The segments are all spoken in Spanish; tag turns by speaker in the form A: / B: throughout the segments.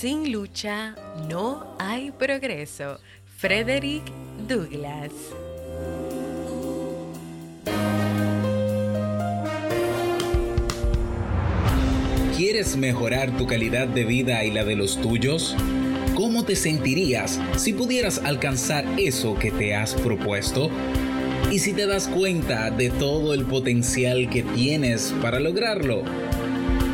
A: Sin lucha no hay progreso. Frederick Douglass.
B: ¿Quieres mejorar tu calidad de vida y la de los tuyos? ¿Cómo te sentirías si pudieras alcanzar eso que te has propuesto? ¿Y si te das cuenta de todo el potencial que tienes para lograrlo?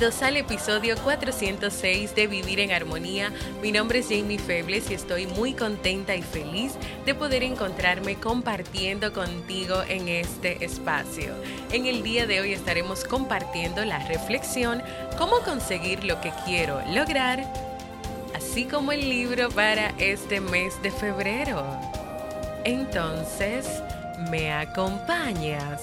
A: Bienvenidos al episodio 406 de Vivir en Armonía. Mi nombre es Jamie Febles y estoy muy contenta y feliz de poder encontrarme compartiendo contigo en este espacio. En el día de hoy estaremos compartiendo la reflexión Cómo conseguir lo que quiero lograr, así como el libro para este mes de febrero. Entonces, ¿me acompañas?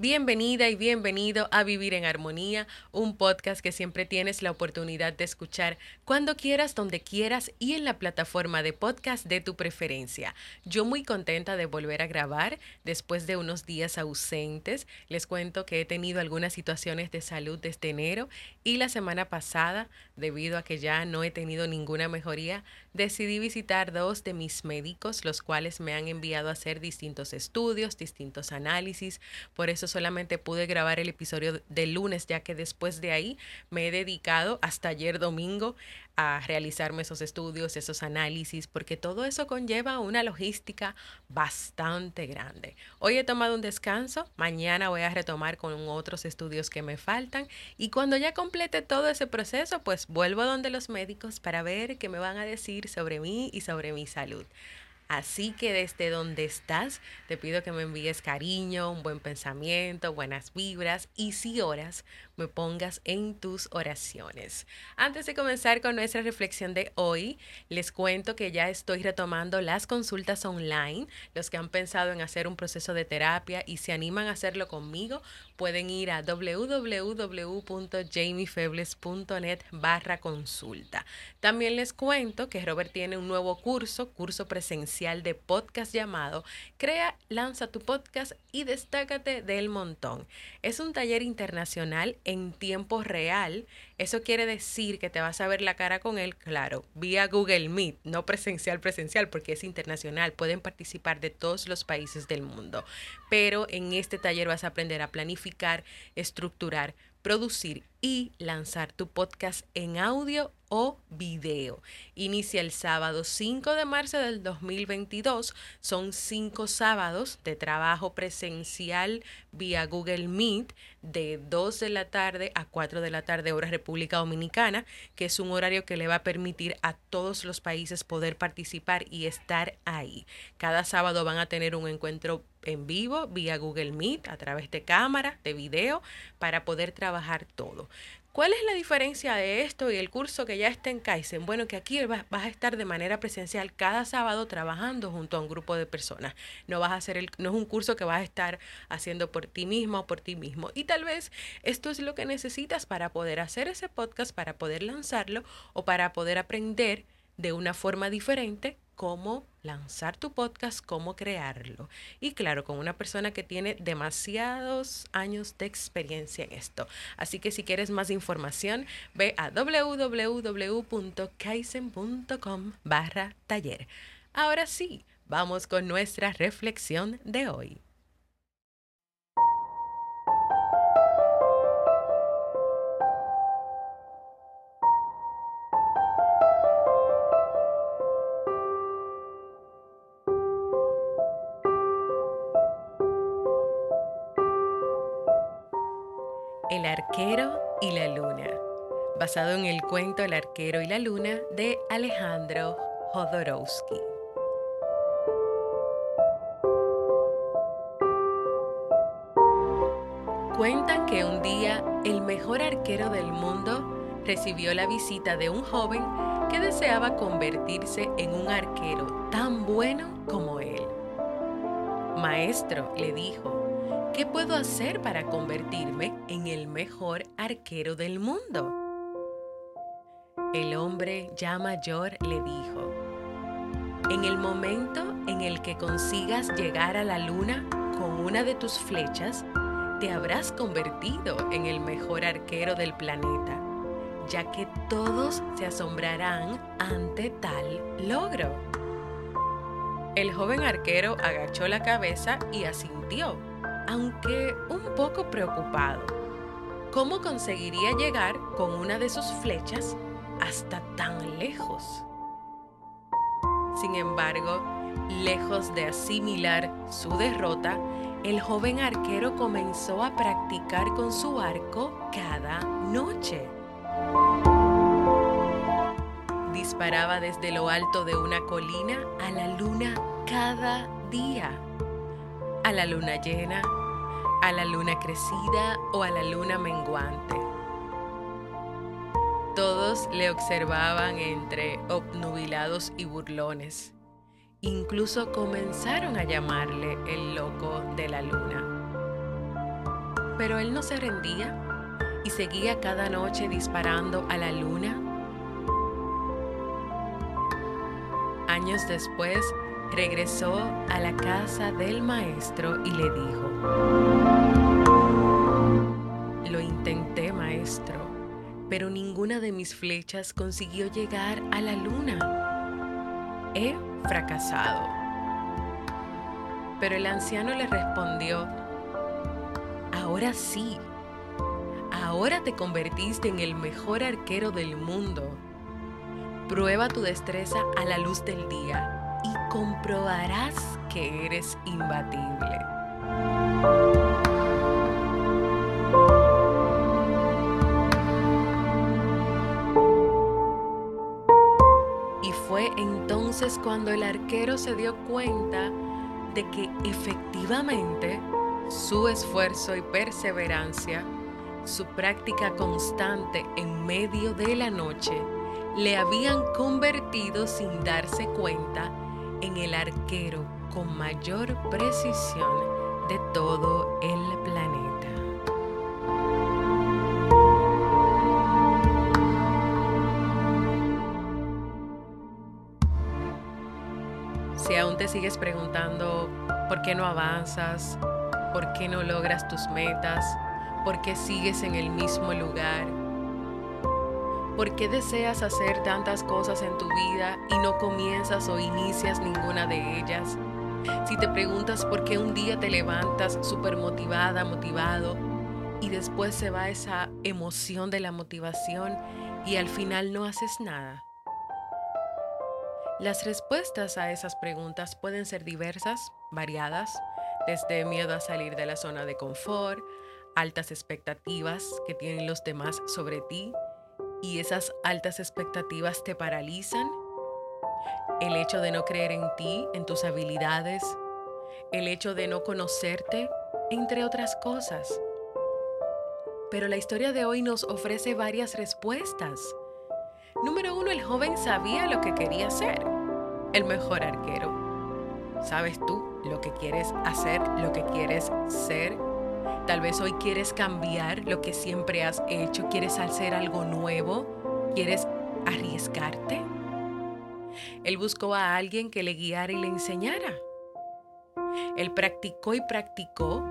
A: Bienvenida y bienvenido a Vivir en Armonía, un podcast que siempre tienes la oportunidad de escuchar cuando quieras, donde quieras y en la plataforma de podcast de tu preferencia. Yo muy contenta de volver a grabar después de unos días ausentes. Les cuento que he tenido algunas situaciones de salud desde enero y la semana pasada, debido a que ya no he tenido ninguna mejoría, decidí visitar dos de mis médicos, los cuales me han enviado a hacer distintos estudios, distintos análisis. Por eso solamente pude grabar el episodio del lunes, ya que después de ahí me he dedicado hasta ayer domingo a realizarme esos estudios, esos análisis, porque todo eso conlleva una logística bastante grande. Hoy he tomado un descanso, mañana voy a retomar con otros estudios que me faltan y cuando ya complete todo ese proceso, pues vuelvo donde los médicos para ver qué me van a decir sobre mí y sobre mi salud. Así que desde donde estás, te pido que me envíes cariño, un buen pensamiento, buenas vibras y si oras, me pongas en tus oraciones. Antes de comenzar con nuestra reflexión de hoy, les cuento que ya estoy retomando las consultas online. Los que han pensado en hacer un proceso de terapia y se animan a hacerlo conmigo, pueden ir a www.jamiefebles.net barra consulta. También les cuento que Robert tiene un nuevo curso, curso presencial de podcast llamado Crea, lanza tu podcast y destácate del montón. Es un taller internacional en tiempo real. Eso quiere decir que te vas a ver la cara con él, claro, vía Google Meet, no presencial, presencial, porque es internacional. Pueden participar de todos los países del mundo. Pero en este taller vas a aprender a planificar, estructurar, producir y lanzar tu podcast en audio o video. Inicia el sábado 5 de marzo del 2022. Son cinco sábados de trabajo presencial vía Google Meet de 2 de la tarde a 4 de la tarde hora República Dominicana, que es un horario que le va a permitir a todos los países poder participar y estar ahí. Cada sábado van a tener un encuentro en vivo vía Google Meet a través de cámara, de video, para poder trabajar todo. ¿Cuál es la diferencia de esto y el curso que ya está en Kaizen? Bueno, que aquí vas, a estar de manera presencial cada sábado trabajando junto a un grupo de personas. No vas a hacer el, no es un curso que vas a estar haciendo por ti mismo o por ti mismo. Y tal vez esto es lo que necesitas para poder hacer ese podcast, para poder lanzarlo o para poder aprender de una forma diferente cómo lanzar tu podcast, cómo crearlo. Y claro, con una persona que tiene demasiados años de experiencia en esto. Así que si quieres más información, ve a www.kaisen.com barra taller. Ahora sí, vamos con nuestra reflexión de hoy. Arquero y la luna, basado en el cuento El arquero y la luna de Alejandro Jodorowsky. Cuentan que un día el mejor arquero del mundo recibió la visita de un joven que deseaba convertirse en un arquero tan bueno como él. Maestro, le dijo, ¿qué puedo hacer para convertirme en el mejor arquero del mundo? El hombre ya mayor le dijo, en el momento en el que consigas llegar a la luna con una de tus flechas, te habrás convertido en el mejor arquero del planeta, ya que todos se asombrarán ante tal logro. El joven arquero agachó la cabeza y asintió, aunque un poco preocupado. ¿Cómo conseguiría llegar con una de sus flechas hasta tan lejos? Sin embargo, lejos de asimilar su derrota, el joven arquero comenzó a practicar con su arco cada noche. Disparaba desde lo alto de una colina a la luna cada día. A la luna llena, a la luna crecida o a la luna menguante. Todos le observaban entre obnubilados y burlones Incluso comenzaron a llamarle el loco de la luna. Pero él no se rendía y seguía cada noche disparando a la luna. Años después, regresó a la casa del maestro y le dijo, Lo intenté, maestro, pero ninguna de mis flechas consiguió llegar a la luna. He fracasado. Pero el anciano le respondió, ahora sí, ahora te convertiste en el mejor arquero del mundo. Prueba tu destreza a la luz del día y comprobarás que eres imbatible. entonces cuando el arquero se dio cuenta de que efectivamente su esfuerzo y perseverancia, su práctica constante en medio de la noche, le habían convertido sin darse cuenta en el arquero con mayor precisión de todo el planeta. Si aún te sigues preguntando por qué no avanzas, por qué no logras tus metas, por qué sigues en el mismo lugar, por qué deseas hacer tantas cosas en tu vida y no comienzas o inicias ninguna de ellas, si te preguntas por qué un día te levantas súper motivada, motivado, y después se va esa emoción de la motivación y al final no haces nada. Las respuestas a esas preguntas pueden ser diversas, variadas, desde miedo a salir de la zona de confort, altas expectativas que tienen los demás sobre ti y esas altas expectativas te paralizan, el hecho de no creer en ti, en tus habilidades, el hecho de no conocerte, entre otras cosas. Pero la historia de hoy nos ofrece varias respuestas. Número uno, el joven sabía lo que quería ser el mejor arquero. ¿Sabes tú lo que quieres hacer, lo que quieres ser? Tal vez hoy quieres cambiar lo que siempre has hecho, quieres hacer algo nuevo, quieres arriesgarte. Él buscó a alguien que le guiara y le enseñara. Él practicó y practicó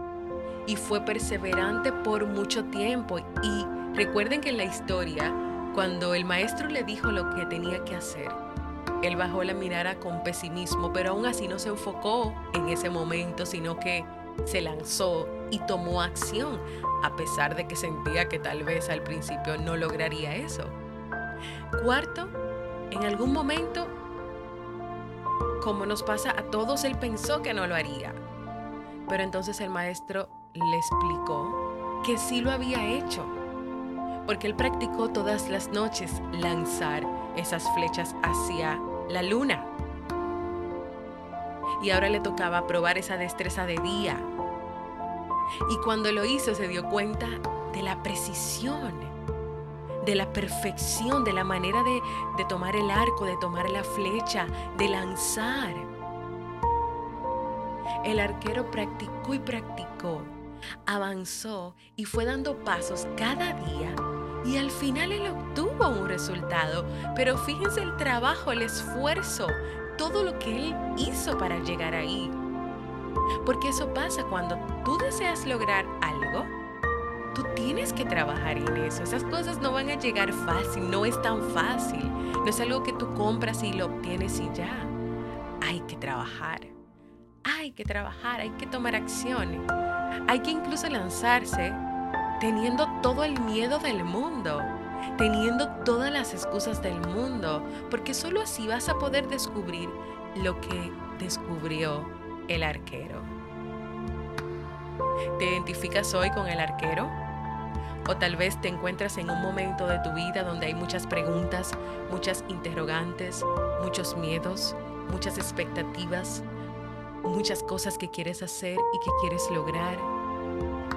A: y fue perseverante por mucho tiempo. Y recuerden que en la historia, cuando el maestro le dijo lo que tenía que hacer, él bajó la mirada con pesimismo, pero aún así no se enfocó en ese momento, sino que se lanzó y tomó acción, a pesar de que sentía que tal vez al principio no lograría eso. Cuarto, en algún momento, como nos pasa a todos, él pensó que no lo haría. Pero entonces el maestro le explicó que sí lo había hecho, porque él practicó todas las noches lanzar esas flechas hacia la luna. Y ahora le tocaba probar esa destreza de día. Y cuando lo hizo se dio cuenta de la precisión, de la perfección, de la manera de, de tomar el arco, de tomar la flecha, de lanzar. El arquero practicó y practicó, avanzó y fue dando pasos cada día y al final él obtuvo un resultado. Pero fíjense el trabajo, el esfuerzo, todo lo que él hizo para llegar ahí. Porque eso pasa cuando tú deseas lograr algo, tú tienes que trabajar en eso. Esas cosas no van a llegar fácil, no es tan fácil. No es algo que tú compras y lo obtienes y ya. Hay que trabajar. Hay que trabajar, hay que tomar acción. Hay que incluso lanzarse teniendo todo el miedo del mundo, teniendo todas las excusas del mundo, porque solo así vas a poder descubrir lo que descubrió el arquero. ¿Te identificas hoy con el arquero? O tal vez te encuentras en un momento de tu vida donde hay muchas preguntas, muchas interrogantes, muchos miedos, muchas expectativas, muchas cosas que quieres hacer y que quieres lograr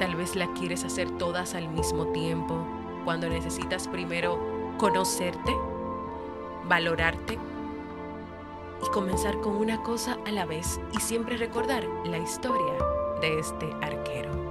A: Tal vez la quieres hacer todas al mismo tiempo, cuando necesitas primero conocerte, valorarte y comenzar con una cosa a la vez y siempre recordar la historia de este arquero.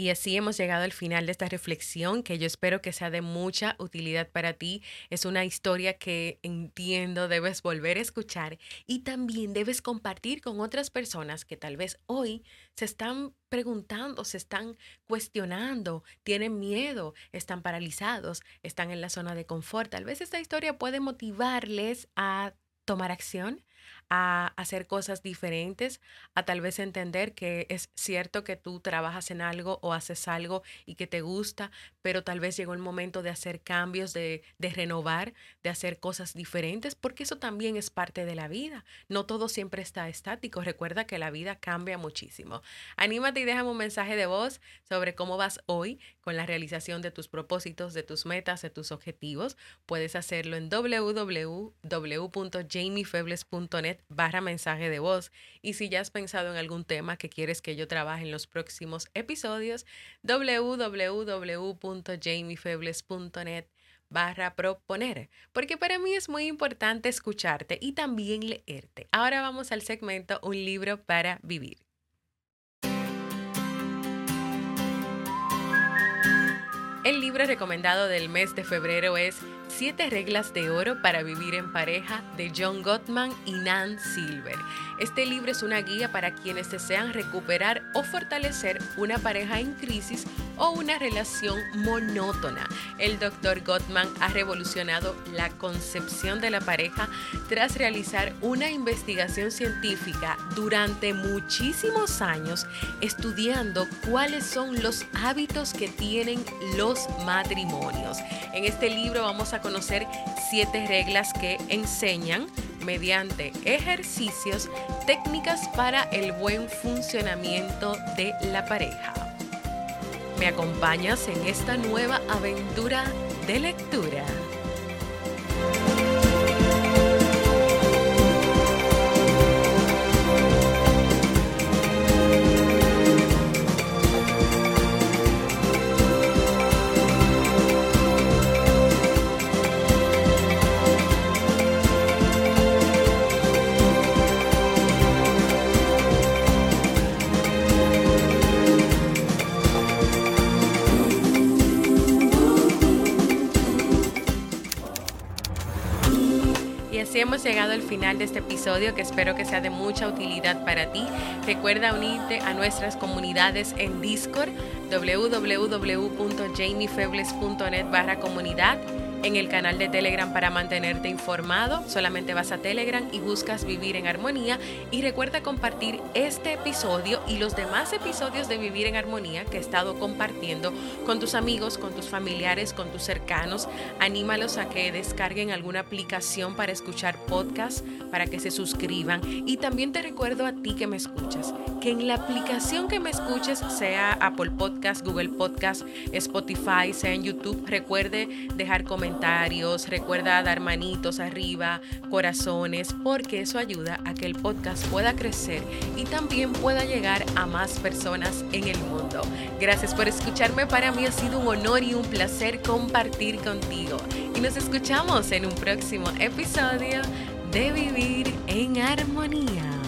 A: Y así hemos llegado al final de esta reflexión que yo espero que sea de mucha utilidad para ti. Es una historia que entiendo debes volver a escuchar y también debes compartir con otras personas que tal vez hoy se están preguntando, se están cuestionando, tienen miedo, están paralizados, están en la zona de confort. Tal vez esta historia puede motivarles a tomar acción, a hacer cosas diferentes, a tal vez entender que es cierto que tú trabajas en algo o haces algo y que te gusta, pero tal vez llegó el momento de hacer cambios, de, de renovar, de hacer cosas diferentes, porque eso también es parte de la vida. No todo siempre está estático. Recuerda que la vida cambia muchísimo. Anímate y déjame un mensaje de voz sobre cómo vas hoy con la realización de tus propósitos, de tus metas, de tus objetivos. Puedes hacerlo en www.jamiefebles.net barra mensaje de voz. Y si ya has pensado en algún tema que quieres que yo trabaje en los próximos episodios, www.jamiefebles.net barra proponer, porque para mí es muy importante escucharte y también leerte. Ahora vamos al segmento Un libro para vivir. El libro recomendado del mes de febrero es Siete reglas de oro para vivir en pareja de John Gottman y Nan Silver. Este libro es una guía para quienes desean recuperar o fortalecer una pareja en crisis o una relación monótona. El Dr. Gottman ha revolucionado la concepción de la pareja tras realizar una investigación científica durante muchísimos años estudiando cuáles son los hábitos que tienen los matrimonios. En este libro vamos a conocer siete reglas que enseñan mediante ejercicios técnicas para el buen funcionamiento de la pareja. ¿Me acompañas en esta nueva aventura de lectura? Hemos llegado al final de este episodio que espero que sea de mucha utilidad para ti. Recuerda unirte a nuestras comunidades en Discord www.jamiefebles.net barra comunidad en el canal de Telegram para mantenerte informado. Solamente vas a Telegram y buscas Vivir en Armonía. Y recuerda compartir este episodio y los demás episodios de Vivir en Armonía que he estado compartiendo con tus amigos, con tus familiares, con tus cercanos. Anímalos a que descarguen alguna aplicación para escuchar podcasts, para que se suscriban. Y también te recuerdo a ti que me escuchas, que en la aplicación que me escuches, sea Apple Podcast, Google Podcast, Spotify, sea en YouTube, recuerde dejar comentarios, recuerda dar manitos arriba, corazones, porque eso ayuda a que el podcast pueda crecer y también pueda llegar a más personas en el mundo. Gracias por escucharme, para mí ha sido un honor y un placer compartir contigo. Y nos escuchamos en un próximo episodio de Vivir en Armonía.